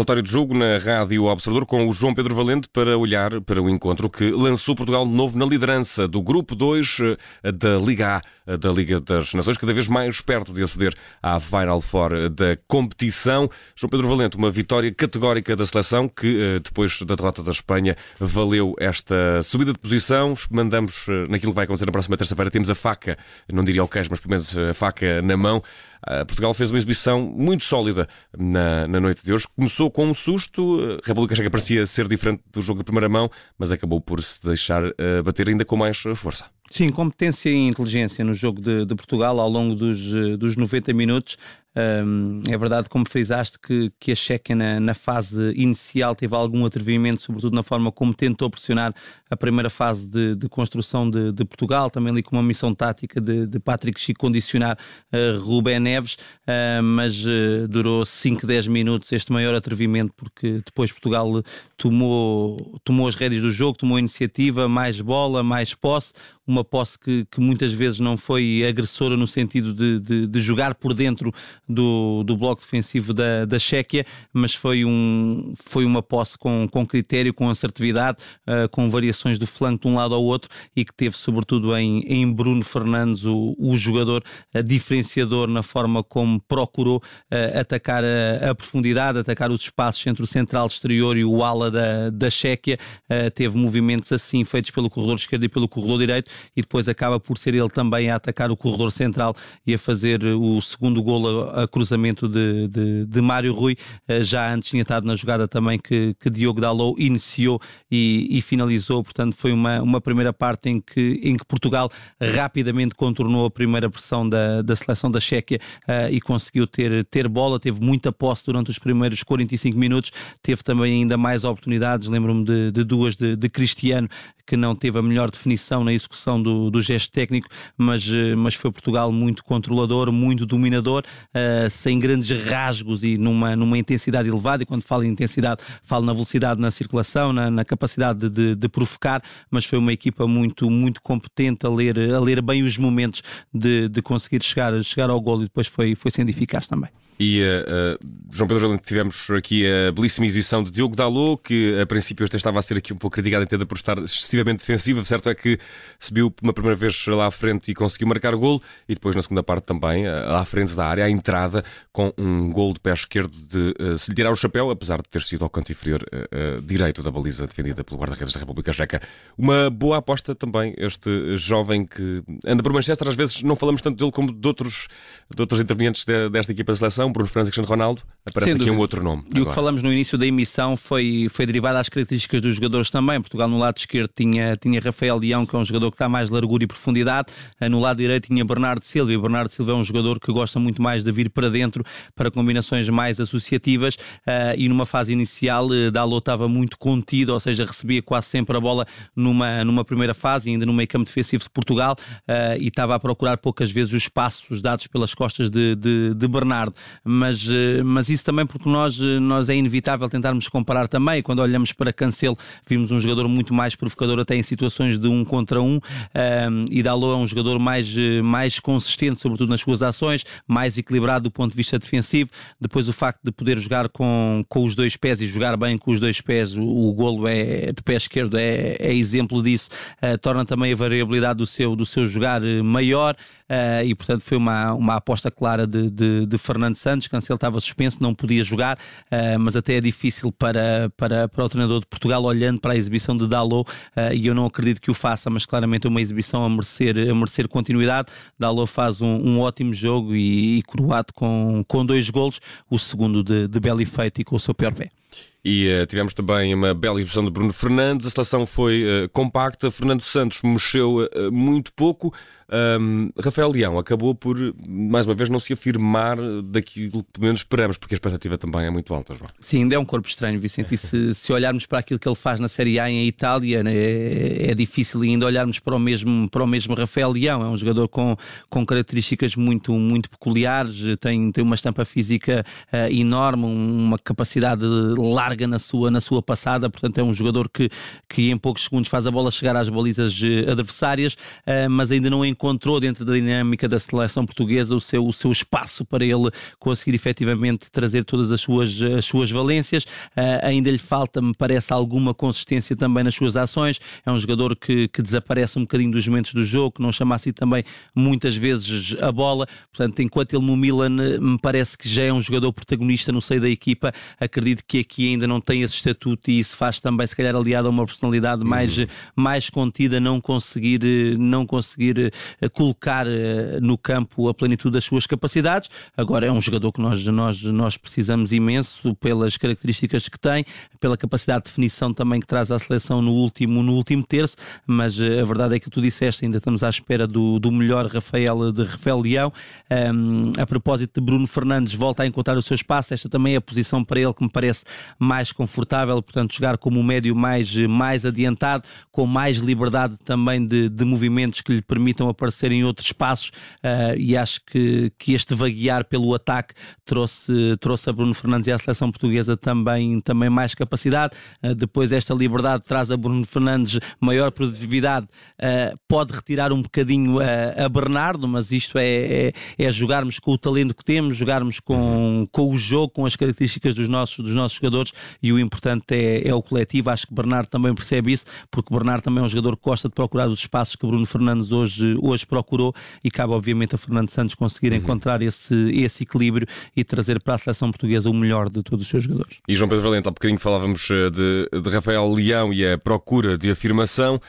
Relatório de jogo na Rádio Observador com o João Pedro Valente para olhar para o encontro que lançou Portugal de novo na liderança do Grupo 2 eh, da Liga A, eh, da Liga das Nações, cada vez mais perto de aceder à Final Four da competição. João Pedro Valente, uma vitória categórica da seleção que, eh, depois da derrota da Espanha, valeu esta subida de posição. Mandamos naquilo que vai acontecer na próxima terça-feira. Temos a faca, não diria o queijo, mas pelo menos a faca na mão. Portugal fez uma exibição muito sólida na, na noite de hoje. Começou com um susto, a República Checa parecia ser diferente do jogo de primeira mão, mas acabou por se deixar uh, bater ainda com mais força. Sim, competência e inteligência no jogo de, de Portugal ao longo dos, eh, dos 90 minutos. É verdade, como frisaste, que, que a Checa na, na, fase inicial teve algum atrevimento, sobretudo na forma como tentou pressionar a primeira fase de, de construção de, de, Portugal, também ali com uma missão tática de, de Patrick Chico condicionar uh, Rubén Neves, uh, mas uh, durou 5, 10 minutos este maior atrevimento, porque depois Portugal tomou, tomou as rédeas do jogo, tomou iniciativa, mais bola, mais posse, uma posse que, que muitas vezes não foi agressora no sentido de, de, de jogar por dentro do, do bloco defensivo da, da Chequia, mas foi, um, foi uma posse com, com critério, com assertividade, uh, com variações do flanco de um lado ao outro e que teve sobretudo em, em Bruno Fernandes o, o jogador uh, diferenciador na forma como procurou uh, atacar a, a, profundidade, atacar os espaços entre o central exterior e o ala da, da Chequia, teve movimentos assim feitos pelo corredor esquerdo e pelo corredor direito e depois acaba por ser ele também a atacar o corredor central e a fazer o segundo golo a, a cruzamento de, de, de, Mário Rui. Eh, já antes tinha estado na jogada também que, que Diogo Dalot iniciou e, e, finalizou. Portanto, foi uma, uma primeira parte em que, em que Portugal rapidamente contornou a primeira pressão da, da seleção da Chequia uh, e conseguiu ter, ter bola. Teve muita posse durante os primeiros 45 minutos. Teve também ainda mais oportunidades. Lembro-me de, de, duas de, de Cristiano que não teve a melhor definição na execução do, do gesto técnico, mas, eh, mas foi Portugal muito controlador, muito dominador, uh, sem grandes rasgos e numa, numa intensidade elevada. E quando falo em intensidade, falo na velocidade na circulação, na, na capacidade de, de, provocar, mas foi uma equipa muito, muito competente a ler, a ler bem os momentos de, de conseguir chegar, chegar ao gol e depois foi, foi sendo eficaz também. E uh, João Pedro Valente, tivemos aqui a belíssima exibição de Diogo Dalot, que a princípio até estava a ser aqui um pouco criticado em por estar excessivamente defensiva. Certo é que subiu uma primeira vez lá à frente e conseguiu marcar o gol, e depois na segunda parte também, lá à frente da área, à entrada, com um gol de pé esquerdo de uh, se lhe tirar o chapéu, apesar de ter sido ao canto inferior uh, direito da baliza defendida pelo guarda-redes da República Checa. Uma boa aposta também, este jovem que anda por Manchester, às vezes não falamos tanto dele como de outros, de outros intervenientes de, desta equipa de seleção Bruno Fernandes e Cristiano Ronaldo, aparece aqui um outro nome. E agora. o que falamos no início da emissão foi, foi derivado às características dos jogadores também. Portugal no lado esquerdo tinha, tinha Rafael Leão, que é um jogador que está mais largura e profundidade. Eh, no lado direito tinha Bernardo Silva, e Bernardo Silva é um jogador que gosta muito mais de vir para dentro para combinações mais associativas. Uh, e numa fase inicial, uh, Dalot estava muito contido, ou seja, recebia quase sempre a bola numa, numa primeira fase, ainda no meio campo defensivo de Portugal, e estava a procurar poucas vezes os passos dados pelas costas de, de, de Bernardo. Mas mas, eh, isso também porque nós, eh, nós é inevitável tentarmos comparar também. Quando olhamos para Cancelo, vimos um jogador muito mais provocador até em situações de um contra um, um e Dalot é um jogador mais, eh, mais consistente, sobretudo nas suas ações, mais equilibrado do ponto de vista defensivo. Depois o facto de poder jogar com, com os dois pés e jogar bem com os dois pés, o, o golo é, de pé esquerdo é, é exemplo disso, uh, torna também a variabilidade do seu, do seu jogar maior uh, e portanto foi uma, uma aposta clara de, de, de Fernando Santos. Cancelo estava suspenso, não podia jogar, uh, mas até é difícil para, para, para o treinador de Portugal olhando para a exibição de Dalot e eu não acredito que o faça, mas claramente é uma exibição a merecer, a merecer continuidade. Dalot faz um, um ótimo jogo e, e com, com dois golos, o segundo de, de belo efeito e com o seu pior pé. E uh, tivemos também uma bela exibição de Bruno Fernandes. A seleção foi uh, compacta. Fernando Santos mexeu uh, muito pouco. Um, Rafael Leão acabou por, mais uma vez, não se afirmar daquilo que pelo menos esperamos, porque a expectativa também é muito alta. João. Sim, ainda é um corpo estranho, Vicente. E se, se olharmos para aquilo que ele faz na Série A em Itália, né, é, é, difícil ainda olharmos para o, mesmo, para o mesmo Rafael Leão. É um jogador com, com características muito, muito peculiares, tem, tem uma estampa física enorme, uma capacidade larga na sua, na sua passada, portanto é um jogador que, que em poucos segundos faz a bola chegar às balizas eh, adversárias, uh, mas ainda não encontrou dentro da dinâmica da seleção portuguesa o seu, o seu espaço para ele conseguir efetivamente trazer todas as suas, as suas valências. Uh, ainda lhe falta, me parece, alguma consistência também nas suas ações. É um jogador que, que desaparece um bocadinho dos momentos do jogo, que não chama assim também muitas vezes a bola. Portanto, enquanto ele no Milan me parece que já é um jogador protagonista no seio da equipa, acredito que aqui ainda não tem esse estatuto e isso faz também, se calhar, aliado a uma personalidade mais, uhum. mais contida, não conseguir, não conseguir eh, colocar eh, no campo a plenitude das suas capacidades. Agora é um jogador que nós, nós, nós precisamos imenso pelas características que tem, pela capacidade de definição também que traz à seleção no último, no último terço, mas eh, a verdade é que tu disseste, ainda estamos à espera do, do melhor Rafael de Rafael Leão. Um, a propósito de Bruno Fernandes, volta a encontrar o seu espaço. Esta também é a posição para ele que me parece mais confortável, portanto, jogar como um médio mais, mais adiantado, com mais liberdade também de, de movimentos que lhe permitam aparecer em outros espaços. Uh, e acho que, que este vaguear pelo ataque trouxe, trouxe a Bruno Fernandes e à seleção portuguesa também, também mais capacidade. Uh, depois, esta liberdade traz a Bruno Fernandes maior produtividade, uh, pode retirar um bocadinho a, a Bernardo, mas isto é, é, é, jogarmos com o talento que temos, jogarmos com, com o jogo, com as características dos nossos, dos nossos jogadores e o importante é, é o coletivo. Acho que Bernardo também percebe isso, porque Bernardo também é um jogador que gosta de procurar os espaços que Bruno Fernandes hoje, hoje procurou e cabe obviamente a Fernando Santos conseguir uhum. encontrar esse, esse equilíbrio e trazer para a seleção portuguesa o melhor de todos os seus jogadores. E João Pedro Valente, há bocadinho falávamos eh, de, de Rafael Leão e a procura de afirmação.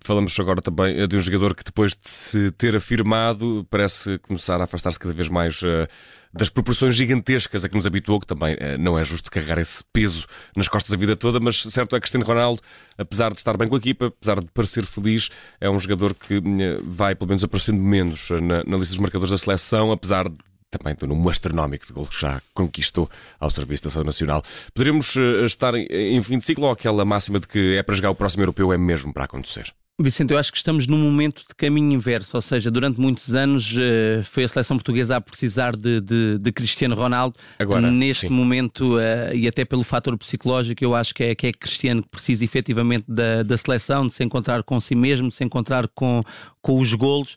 Falamos agora também eh, de um jogador que depois de se ter afirmado parece começar a afastar-se cada vez mais uh, das proporções gigantescas a que nos habituou, que também uh, não é justo carregar esse peso nas costas a vida toda, mas certo é que Cristiano Ronaldo, apesar de estar bem com a equipa, apesar de parecer feliz, é um jogador que uh, vai pelo menos aparecendo menos na, na lista dos marcadores da seleção, apesar de também do número astronómico de gols que já conquistou ao serviço da Seleção Nacional. Poderíamos estar em fim de ciclo ou aquela máxima de que é para jogar o próximo europeu é mesmo para acontecer? Vicente, eu acho que estamos num momento de caminho inverso, ou seja, durante muitos anos uh, foi a seleção portuguesa a precisar de, de, de Cristiano Ronaldo. Agora, Neste sim. momento, uh, e até pelo fator psicológico, eu acho que é, que é Cristiano que precisa efetivamente da, da seleção, de se encontrar com si mesmo, de se encontrar com, com os golos.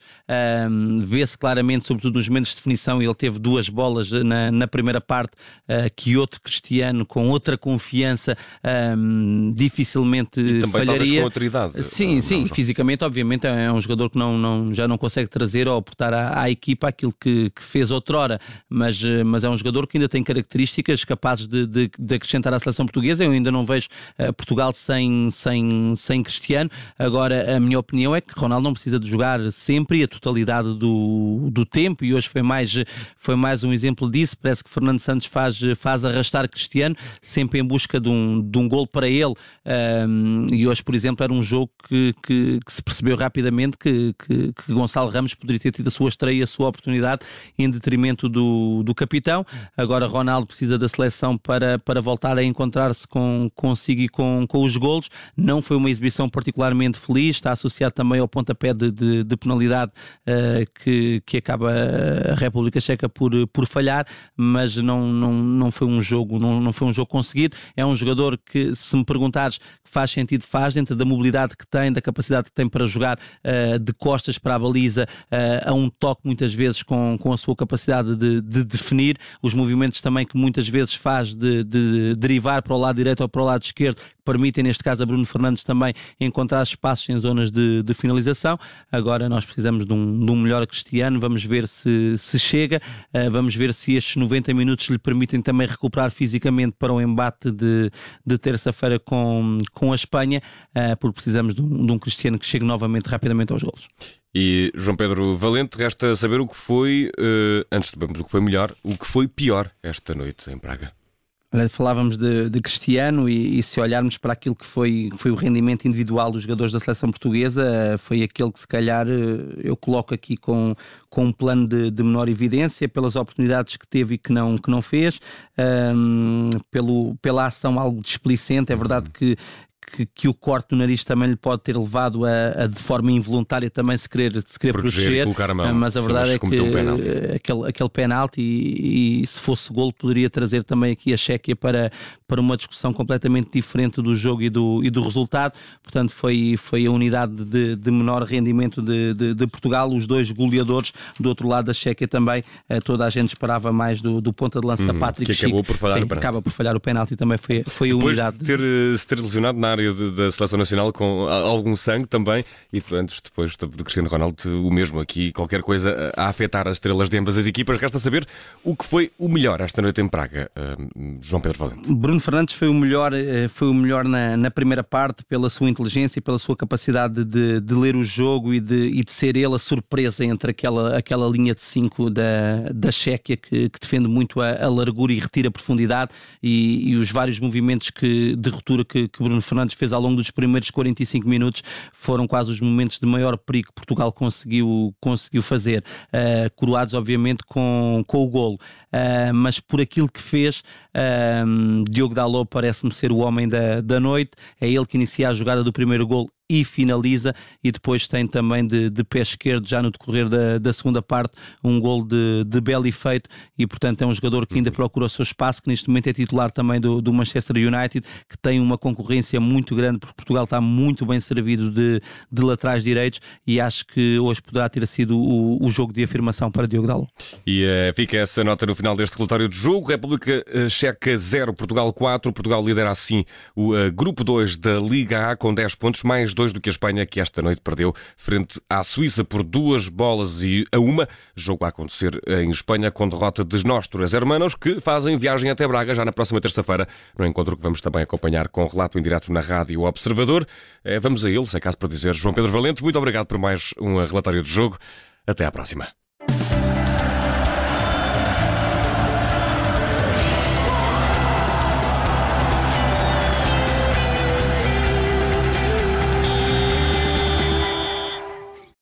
Um, Vê-se claramente, sobretudo nos momentos de definição, ele teve duas bolas na, na primeira parte uh, que outro Cristiano, com outra confiança, um, dificilmente e também falharia. com autoridade. Sim, sim, fisicamente, obviamente, é um jogador que não, não, já não consegue trazer ou aportar à, à equipa aquilo que, que, fez outrora, mas, eh, mas é um jogador que ainda tem características capazes de, de, de acrescentar à seleção portuguesa. Eu ainda não vejo uh, Portugal sem, sem, sem Cristiano. Agora, a minha opinião é que Ronaldo não precisa de jogar sempre e a totalidade do, do tempo, e hoje foi mais, foi mais um exemplo disso. Parece que Fernando Santos faz, faz arrastar Cristiano, sempre em busca de um, de um gol para ele. E hoje, por exemplo, era um jogo que, que que, que se percebeu rapidamente que, que, que, Gonçalo Ramos poderia ter tido a sua estreia, a sua oportunidade em detrimento do, do capitão. Agora Ronaldo precisa da seleção para, para voltar a encontrar-se com, consigo e com, com os golos. Não foi uma exibição particularmente feliz, está associado também ao pontapé de, de, de penalidade uh, que, que acaba a República Checa por, por falhar, mas não, não, não foi um jogo, não, não foi um jogo conseguido. É um jogador que, se me perguntares, faz sentido, faz dentro da mobilidade que tem, da capacidade capacidade que tem para jogar uh, de costas para a baliza uh, a um toque, muitas vezes com, com a sua capacidade de, de definir, os movimentos também que muitas vezes faz de, de, derivar para o lado direito ou para o lado esquerdo, que permitem, neste caso, a Bruno Fernandes também encontrar espaços em zonas de, de finalização. Agora nós precisamos de um, de um melhor Cristiano, vamos ver se, se chega, uh, vamos ver se estes 90 minutos lhe permitem também recuperar fisicamente para o embate de, de terça-feira com, com a Espanha, porque precisamos de um, de um Cristiano que chegue novamente rapidamente aos golos. E João Pedro Valente, resta saber o que foi, uh, antes de vermos o que foi melhor, o que foi pior esta noite em Praga. Falávamos de, de Cristiano e, e, se olharmos para aquilo que foi, foi o rendimento individual dos jogadores da seleção portuguesa, eh, foi aquele que se calhar eh, eu coloco aqui com, com um plano de, de menor evidência, pelas oportunidades que teve e que não, que não fez, um, pelo, pela ação algo displicente. É verdade que, que, que, o corte do nariz também lhe pode ter levado a, a de forma involuntária também se querer, se querer proteger, proteger a mão, mas a verdade é que um aquele, aquele penalti e, e, se fosse gol poderia trazer também aqui a Chequia para, para uma discussão completamente diferente do jogo e do, e do resultado, portanto foi, foi a unidade de, de menor rendimento de, de, de, Portugal, os dois goleadores. Do outro lado da Chequia também, eh, toda a gente esperava mais do, do ponta de lança uhum, Patrick que acabou Chico, por falhar sim, acaba por falhar o penalti também foi, foi a unidade. De ter, eh, se ter lesionado na área de, da Seleção Nacional com algum sangue também e antes depois do Cristiano Ronaldo o mesmo aqui, qualquer coisa a afetar as estrelas de ambas as equipas, resta saber o que foi o melhor esta noite em Praga, uh, João Pedro Valente. Bruno Fernandes foi o melhor, eh, foi o melhor na, na primeira parte pela sua inteligência e pela sua capacidade de, de ler o jogo e de, e de ser ele a surpresa entre aquela, aquela linha de 5 da, da Chequia que, que defende muito a, a, largura e retira profundidade e, e os vários movimentos que, de ruptura que, que Bruno Fernandes fez ao longo dos primeiros 45 minutos foram quase os momentos de maior perigo que Portugal conseguiu, conseguiu fazer, uh, coroados obviamente com, com o golo. Uh, mas por aquilo que fez, uh, Diogo Dalot parece-me ser o homem da, da noite. É ele que inicia a jogada do primeiro gol e finaliza. E depois tem também de, de pé esquerdo já no decorrer da, da segunda parte um gol de, de belo efeito. E portanto é um jogador que ainda uhum. procura o seu espaço que neste momento é titular também do, do Manchester United que tem uma concorrência muito grande porque Portugal está muito bem servido de, de laterais direitos. E acho que hoje poderá ter sido o, o jogo de afirmação para Diogo Dalo. E uh, fica essa nota no final deste relatório de jogo. República uh, Checa 0, Portugal 4 Portugal lidera assim o uh, grupo 2 da Liga A com 10 pontos mais dois do que a Espanha, que esta noite perdeu frente à Suíça por duas bolas e a uma. Jogo a acontecer em Espanha com derrota dos Nostras Hermanos, que fazem viagem até Braga já na próxima terça-feira, no encontro que vamos também acompanhar com relato em direto na Rádio Observador. Eh, vamos a ele, se é caso para dizer. João Pedro Valente, muito obrigado por mais um relatório de jogo. Até à próxima.